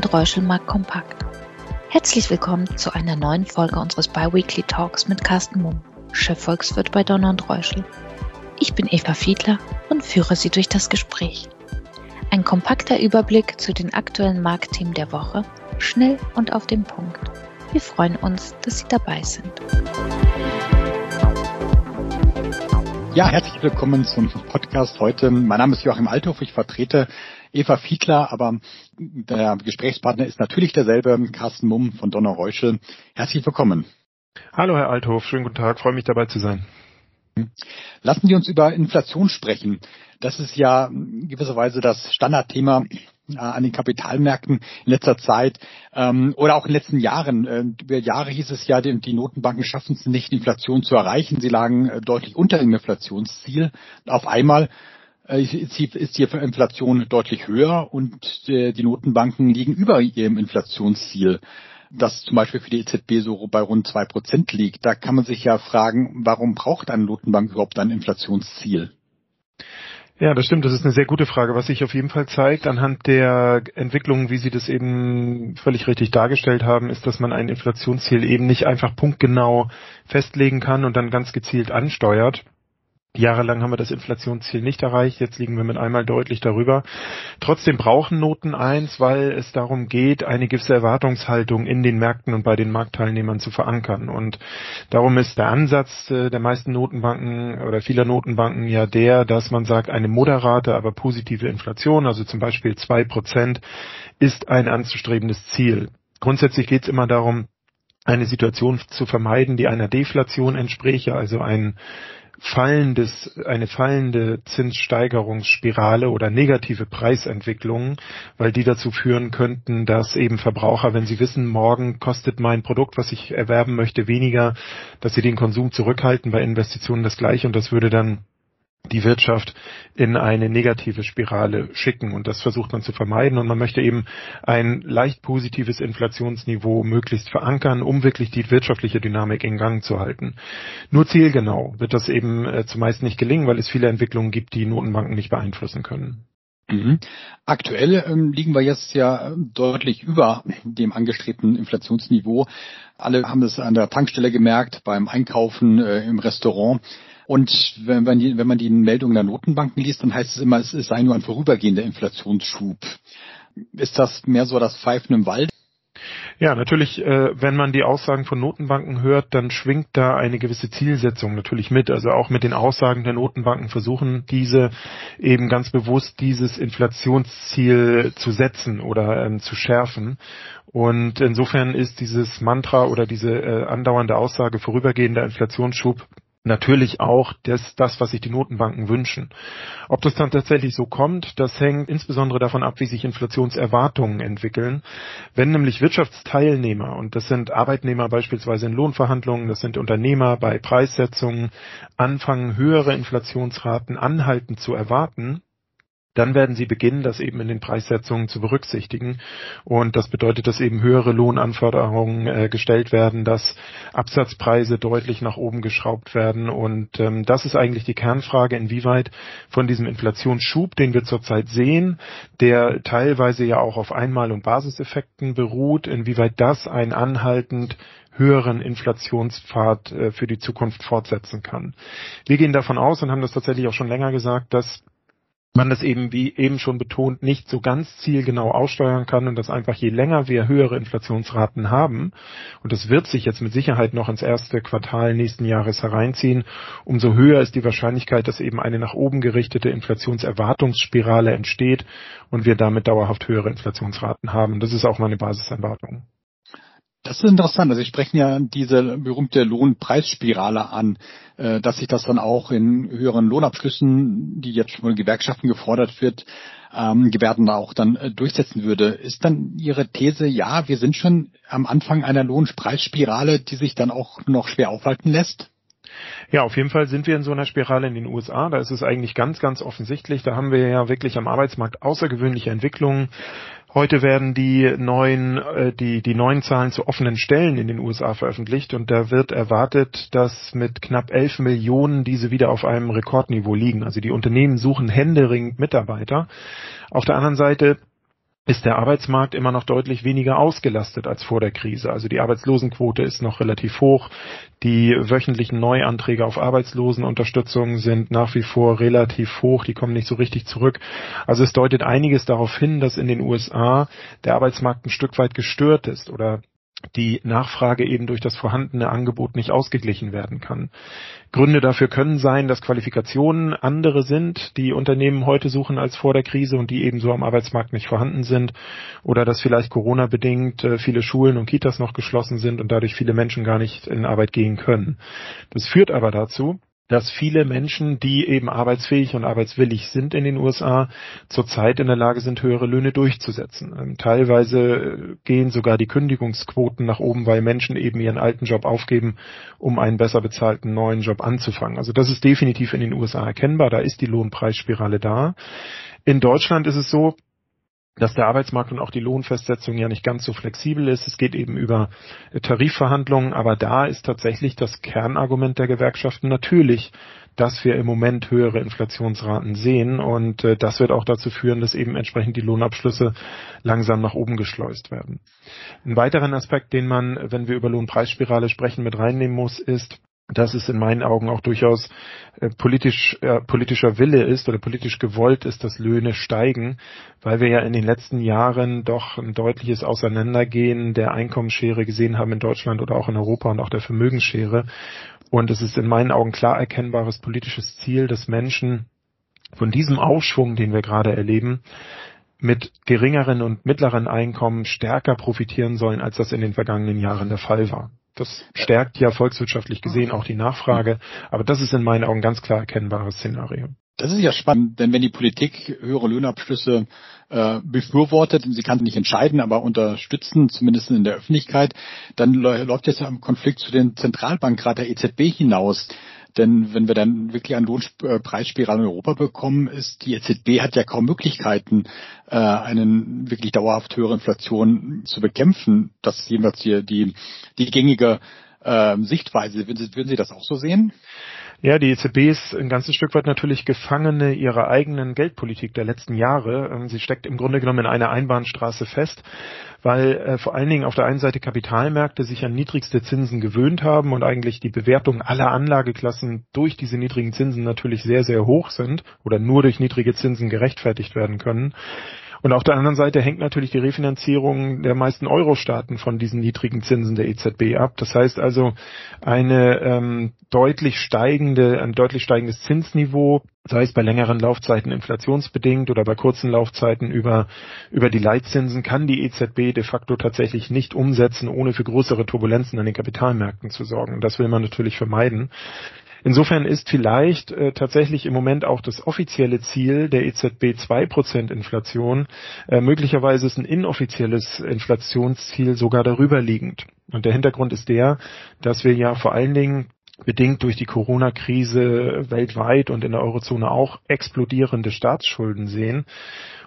und Reuschelmark Kompakt. Herzlich willkommen zu einer neuen Folge unseres Biweekly Talks mit Carsten Mumm, Chefvolkswirt bei Donner und Reuschel. Ich bin Eva Fiedler und führe Sie durch das Gespräch. Ein kompakter Überblick zu den aktuellen Marktthemen der Woche, schnell und auf den Punkt. Wir freuen uns, dass Sie dabei sind. Ja, herzlich willkommen zum Podcast heute. Mein Name ist Joachim Althoff. Ich vertrete Eva Fiedler, aber der Gesprächspartner ist natürlich derselbe, Carsten Mumm von Donner Reuschel. Herzlich willkommen. Hallo, Herr Althoff. Schönen guten Tag. Freue mich dabei zu sein. Lassen Sie uns über Inflation sprechen. Das ist ja gewisserweise das Standardthema äh, an den Kapitalmärkten in letzter Zeit ähm, oder auch in den letzten Jahren. Äh, über Jahre hieß es ja, die, die Notenbanken schaffen es nicht, Inflation zu erreichen. Sie lagen äh, deutlich unter dem Inflationsziel. Auf einmal ist die Inflation deutlich höher und äh, die Notenbanken liegen über ihrem Inflationsziel das zum Beispiel für die EZB so bei rund zwei Prozent liegt. Da kann man sich ja fragen, warum braucht eine Notenbank überhaupt ein Inflationsziel? Ja, das stimmt. Das ist eine sehr gute Frage. Was sich auf jeden Fall zeigt anhand der Entwicklungen, wie Sie das eben völlig richtig dargestellt haben, ist, dass man ein Inflationsziel eben nicht einfach punktgenau festlegen kann und dann ganz gezielt ansteuert, Jahrelang haben wir das Inflationsziel nicht erreicht, jetzt liegen wir mit einmal deutlich darüber. Trotzdem brauchen Noten eins, weil es darum geht, eine gewisse Erwartungshaltung in den Märkten und bei den Marktteilnehmern zu verankern. Und darum ist der Ansatz äh, der meisten Notenbanken oder vieler Notenbanken ja der, dass man sagt, eine moderate, aber positive Inflation, also zum Beispiel zwei Prozent, ist ein anzustrebendes Ziel. Grundsätzlich geht es immer darum, eine Situation zu vermeiden, die einer Deflation entspräche, also ein fallendes, eine fallende Zinssteigerungsspirale oder negative Preisentwicklungen, weil die dazu führen könnten, dass eben Verbraucher, wenn sie wissen, morgen kostet mein Produkt, was ich erwerben möchte, weniger, dass sie den Konsum zurückhalten, bei Investitionen das gleiche. Und das würde dann die Wirtschaft in eine negative Spirale schicken. Und das versucht man zu vermeiden. Und man möchte eben ein leicht positives Inflationsniveau möglichst verankern, um wirklich die wirtschaftliche Dynamik in Gang zu halten. Nur zielgenau wird das eben äh, zumeist nicht gelingen, weil es viele Entwicklungen gibt, die Notenbanken nicht beeinflussen können. Mhm. Aktuell ähm, liegen wir jetzt ja deutlich über dem angestrebten Inflationsniveau. Alle haben es an der Tankstelle gemerkt, beim Einkaufen äh, im Restaurant. Und wenn man, die, wenn man die Meldungen der Notenbanken liest, dann heißt es immer, es, sei nur ein vorübergehender Inflationsschub. Ist das mehr so das Pfeifen im Wald? Ja, natürlich, äh, wenn man die Aussagen von Notenbanken hört, dann schwingt da eine gewisse Zielsetzung natürlich mit. Also auch mit den Aussagen der Notenbanken versuchen diese eben ganz bewusst dieses Inflationsziel zu setzen oder ähm, zu schärfen. Und insofern ist dieses Mantra oder diese äh, andauernde Aussage vorübergehender Inflationsschub natürlich auch das, das, was sich die Notenbanken wünschen. Ob das dann tatsächlich so kommt, das hängt insbesondere davon ab, wie sich Inflationserwartungen entwickeln. Wenn nämlich Wirtschaftsteilnehmer, und das sind Arbeitnehmer beispielsweise in Lohnverhandlungen, das sind Unternehmer bei Preissetzungen, anfangen, höhere Inflationsraten anhaltend zu erwarten, dann werden sie beginnen, das eben in den Preissetzungen zu berücksichtigen. Und das bedeutet, dass eben höhere Lohnanforderungen äh, gestellt werden, dass Absatzpreise deutlich nach oben geschraubt werden. Und ähm, das ist eigentlich die Kernfrage, inwieweit von diesem Inflationsschub, den wir zurzeit sehen, der teilweise ja auch auf Einmal- und Basiseffekten beruht, inwieweit das ein anhaltend höheren Inflationspfad äh, für die Zukunft fortsetzen kann. Wir gehen davon aus und haben das tatsächlich auch schon länger gesagt, dass man das eben, wie eben schon betont, nicht so ganz zielgenau aussteuern kann und dass einfach je länger wir höhere Inflationsraten haben, und das wird sich jetzt mit Sicherheit noch ins erste Quartal nächsten Jahres hereinziehen, umso höher ist die Wahrscheinlichkeit, dass eben eine nach oben gerichtete Inflationserwartungsspirale entsteht und wir damit dauerhaft höhere Inflationsraten haben. Das ist auch meine Basiserwartung. Das ist interessant. Also Sie sprechen ja diese berühmte Lohnpreisspirale an, äh, dass sich das dann auch in höheren Lohnabschlüssen, die jetzt von Gewerkschaften gefordert wird, ähm, Gewerden auch dann äh, durchsetzen würde. Ist dann Ihre These, ja, wir sind schon am Anfang einer Lohnpreisspirale, die sich dann auch noch schwer aufhalten lässt? Ja, auf jeden Fall sind wir in so einer Spirale in den USA. Da ist es eigentlich ganz, ganz offensichtlich. Da haben wir ja wirklich am Arbeitsmarkt außergewöhnliche Entwicklungen. Heute werden die neuen, äh, die, die neuen Zahlen zu offenen Stellen in den USA veröffentlicht und da wird erwartet, dass mit knapp 11 Millionen diese wieder auf einem Rekordniveau liegen. Also die Unternehmen suchen händeringend Mitarbeiter. Auf der anderen Seite ist der Arbeitsmarkt immer noch deutlich weniger ausgelastet als vor der Krise. Also die Arbeitslosenquote ist noch relativ hoch. Die wöchentlichen Neuanträge auf Arbeitslosenunterstützung sind nach wie vor relativ hoch. Die kommen nicht so richtig zurück. Also es deutet einiges darauf hin, dass in den USA der Arbeitsmarkt ein Stück weit gestört ist oder die Nachfrage eben durch das vorhandene Angebot nicht ausgeglichen werden kann. Gründe dafür können sein, dass Qualifikationen andere sind, die Unternehmen heute suchen als vor der Krise und die ebenso am Arbeitsmarkt nicht vorhanden sind oder dass vielleicht Corona bedingt äh, viele Schulen und Kitas noch geschlossen sind und dadurch viele Menschen gar nicht in Arbeit gehen können. Das führt aber dazu, dass viele Menschen, die eben arbeitsfähig und arbeitswillig sind in den USA, zurzeit in der Lage sind, höhere Löhne durchzusetzen. Ähm, teilweise äh, gehen sogar die Kündigungsquoten nach oben, weil Menschen eben ihren alten Job aufgeben, um einen besser bezahlten neuen Job anzufangen. Also das ist definitiv in den USA erkennbar. Da ist die Lohnpreisspirale da. In Deutschland ist es so, dass der Arbeitsmarkt und auch die Lohnfestsetzung ja nicht ganz so flexibel ist. Es geht eben über Tarifverhandlungen, aber da ist tatsächlich das Kernargument der Gewerkschaften natürlich, dass wir im Moment höhere Inflationsraten sehen und äh, das wird auch dazu führen, dass eben entsprechend die Lohnabschlüsse langsam nach oben geschleust werden. Ein weiterer Aspekt, den man, wenn wir über Lohnpreisspirale sprechen, mit reinnehmen muss, ist, dass es in meinen Augen auch durchaus äh, politisch, äh, politischer Wille ist oder politisch gewollt ist, dass Löhne steigen, weil wir ja in den letzten Jahren doch ein deutliches Auseinandergehen der Einkommensschere gesehen haben in Deutschland oder auch in Europa und auch der Vermögensschere. Und es ist in meinen Augen klar erkennbares politisches Ziel, dass Menschen von diesem Aufschwung, den wir gerade erleben, mit geringeren und mittleren Einkommen stärker profitieren sollen, als das in den vergangenen Jahren der Fall war. Das stärkt ja volkswirtschaftlich gesehen auch die Nachfrage. Aber das ist in meinen Augen ganz klar erkennbares Szenario. Das ist ja spannend, denn wenn die Politik höhere Löhnabschlüsse äh, befürwortet, sie kann nicht entscheiden, aber unterstützen, zumindest in der Öffentlichkeit, dann läuft jetzt ja im Konflikt zu den Zentralbankrat der EZB hinaus. Denn wenn wir dann wirklich eine Lohnpreisspirale in Europa bekommen, ist die EZB hat ja kaum Möglichkeiten, äh, einen wirklich dauerhaft höhere Inflation zu bekämpfen. Das ist jedenfalls hier die, die gängige äh, Sichtweise. Würden Sie, würden Sie das auch so sehen? Ja, die EZB ist ein ganzes Stück weit natürlich Gefangene ihrer eigenen Geldpolitik der letzten Jahre. Ähm, sie steckt im Grunde genommen in einer Einbahnstraße fest, weil äh, vor allen Dingen auf der einen Seite Kapitalmärkte sich an niedrigste Zinsen gewöhnt haben und eigentlich die Bewertung aller Anlageklassen durch diese niedrigen Zinsen natürlich sehr, sehr hoch sind oder nur durch niedrige Zinsen gerechtfertigt werden können. Und auf der anderen Seite hängt natürlich die Refinanzierung der meisten Euro-Staaten von diesen niedrigen Zinsen der EZB ab. Das heißt also eine ähm, deutlich steigende, ein deutlich steigendes Zinsniveau, sei es bei längeren Laufzeiten inflationsbedingt oder bei kurzen Laufzeiten über, über die Leitzinsen, kann die EZB de facto tatsächlich nicht umsetzen, ohne für größere Turbulenzen an den Kapitalmärkten zu sorgen. Das will man natürlich vermeiden. Insofern ist vielleicht äh, tatsächlich im Moment auch das offizielle Ziel der EZB 2% Inflation. Äh, möglicherweise ist ein inoffizielles Inflationsziel sogar darüber liegend. Und der Hintergrund ist der, dass wir ja vor allen Dingen bedingt durch die Corona-Krise weltweit und in der Eurozone auch explodierende Staatsschulden sehen.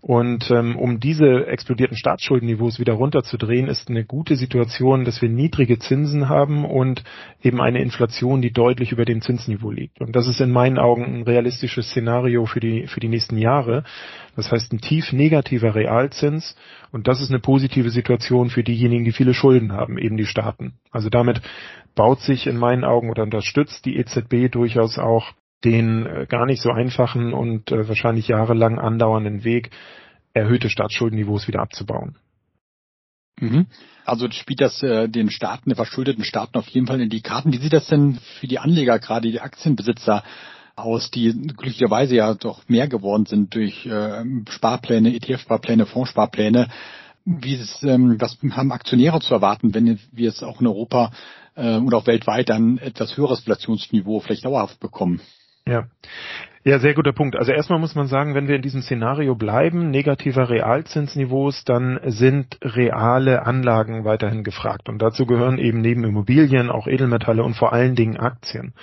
Und ähm, um diese explodierten Staatsschuldenniveaus wieder runterzudrehen, ist eine gute Situation, dass wir niedrige Zinsen haben und eben eine Inflation, die deutlich über dem Zinsniveau liegt. Und das ist in meinen Augen ein realistisches Szenario für die, für die nächsten Jahre. Das heißt, ein tief negativer Realzins. Und das ist eine positive Situation für diejenigen, die viele Schulden haben, eben die Staaten. Also damit baut sich in meinen Augen oder unterstützt die EZB durchaus auch den äh, gar nicht so einfachen und äh, wahrscheinlich jahrelang andauernden Weg, erhöhte Staatsschuldenniveaus wieder abzubauen. Mhm. Also spielt das äh, den Staaten, den verschuldeten Staaten auf jeden Fall in die Karten. Wie sieht das denn für die Anleger, gerade die Aktienbesitzer aus, die glücklicherweise ja doch mehr geworden sind durch äh, Sparpläne, ETF-Sparpläne, Fondssparpläne? Wie ist, ähm, was haben Aktionäre zu erwarten, wenn wir es auch in Europa äh, und auch weltweit dann etwas höheres Inflationsniveau vielleicht dauerhaft bekommen? Ja. Ja, sehr guter Punkt. Also erstmal muss man sagen, wenn wir in diesem Szenario bleiben, negativer Realzinsniveaus, dann sind reale Anlagen weiterhin gefragt. Und dazu gehören eben neben Immobilien auch Edelmetalle und vor allen Dingen Aktien.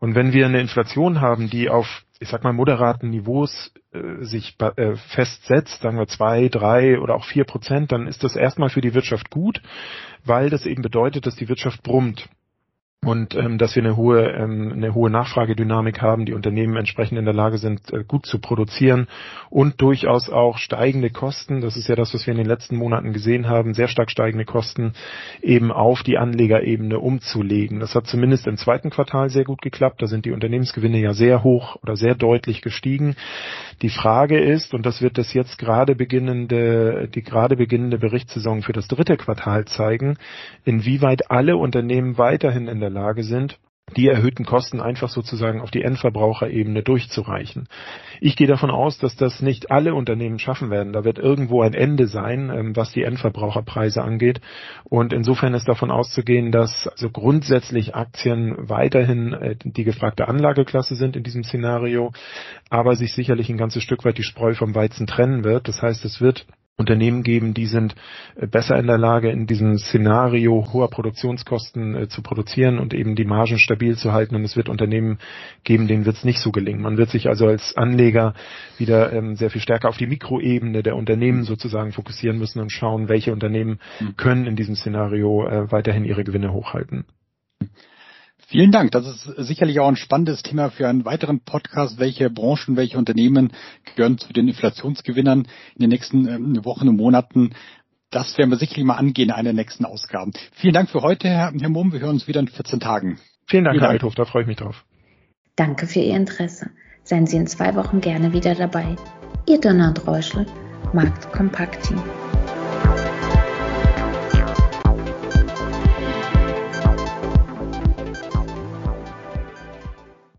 Und wenn wir eine Inflation haben, die auf, ich sag mal, moderaten Niveaus äh, sich äh, festsetzt, sagen wir zwei, drei oder auch vier Prozent, dann ist das erstmal für die Wirtschaft gut, weil das eben bedeutet, dass die Wirtschaft brummt. Und ähm, dass wir eine hohe ähm, eine hohe Nachfragedynamik haben, die Unternehmen entsprechend in der Lage sind, äh, gut zu produzieren und durchaus auch steigende Kosten, das ist ja das, was wir in den letzten Monaten gesehen haben, sehr stark steigende Kosten eben auf die Anlegerebene umzulegen. Das hat zumindest im zweiten Quartal sehr gut geklappt, da sind die Unternehmensgewinne ja sehr hoch oder sehr deutlich gestiegen. Die Frage ist, und das wird das jetzt gerade beginnende, die gerade beginnende Berichtssaison für das dritte Quartal zeigen, inwieweit alle Unternehmen weiterhin in der Lage sind, die erhöhten Kosten einfach sozusagen auf die Endverbraucherebene durchzureichen. Ich gehe davon aus, dass das nicht alle Unternehmen schaffen werden. Da wird irgendwo ein Ende sein, ähm, was die Endverbraucherpreise angeht. Und insofern ist davon auszugehen, dass also grundsätzlich Aktien weiterhin äh, die gefragte Anlageklasse sind in diesem Szenario, aber sich sicherlich ein ganzes Stück weit die Spreu vom Weizen trennen wird. Das heißt, es wird Unternehmen geben, die sind äh, besser in der Lage, in diesem Szenario hoher Produktionskosten äh, zu produzieren und eben die Margen stabil zu halten. Und es wird Unternehmen geben, denen wird es nicht so gelingen. Man wird sich also als Anleger wieder ähm, sehr viel stärker auf die Mikroebene der Unternehmen sozusagen fokussieren müssen und schauen, welche Unternehmen hm. können in diesem Szenario äh, weiterhin ihre Gewinne hochhalten. Vielen Dank. Das ist sicherlich auch ein spannendes Thema für einen weiteren Podcast. Welche Branchen, welche Unternehmen gehören zu den Inflationsgewinnern in den nächsten ähm, Wochen und Monaten? Das werden wir sicherlich mal angehen in einer der nächsten Ausgaben. Vielen Dank für heute, Herr, Herr Mumm. Wir hören uns wieder in 14 Tagen. Vielen Dank, Vielen Herr Althoff. Da freue ich mich drauf. Danke für Ihr Interesse. Seien Sie in zwei Wochen gerne wieder dabei. Ihr Donald Reuschel, Markt Kompakt Team.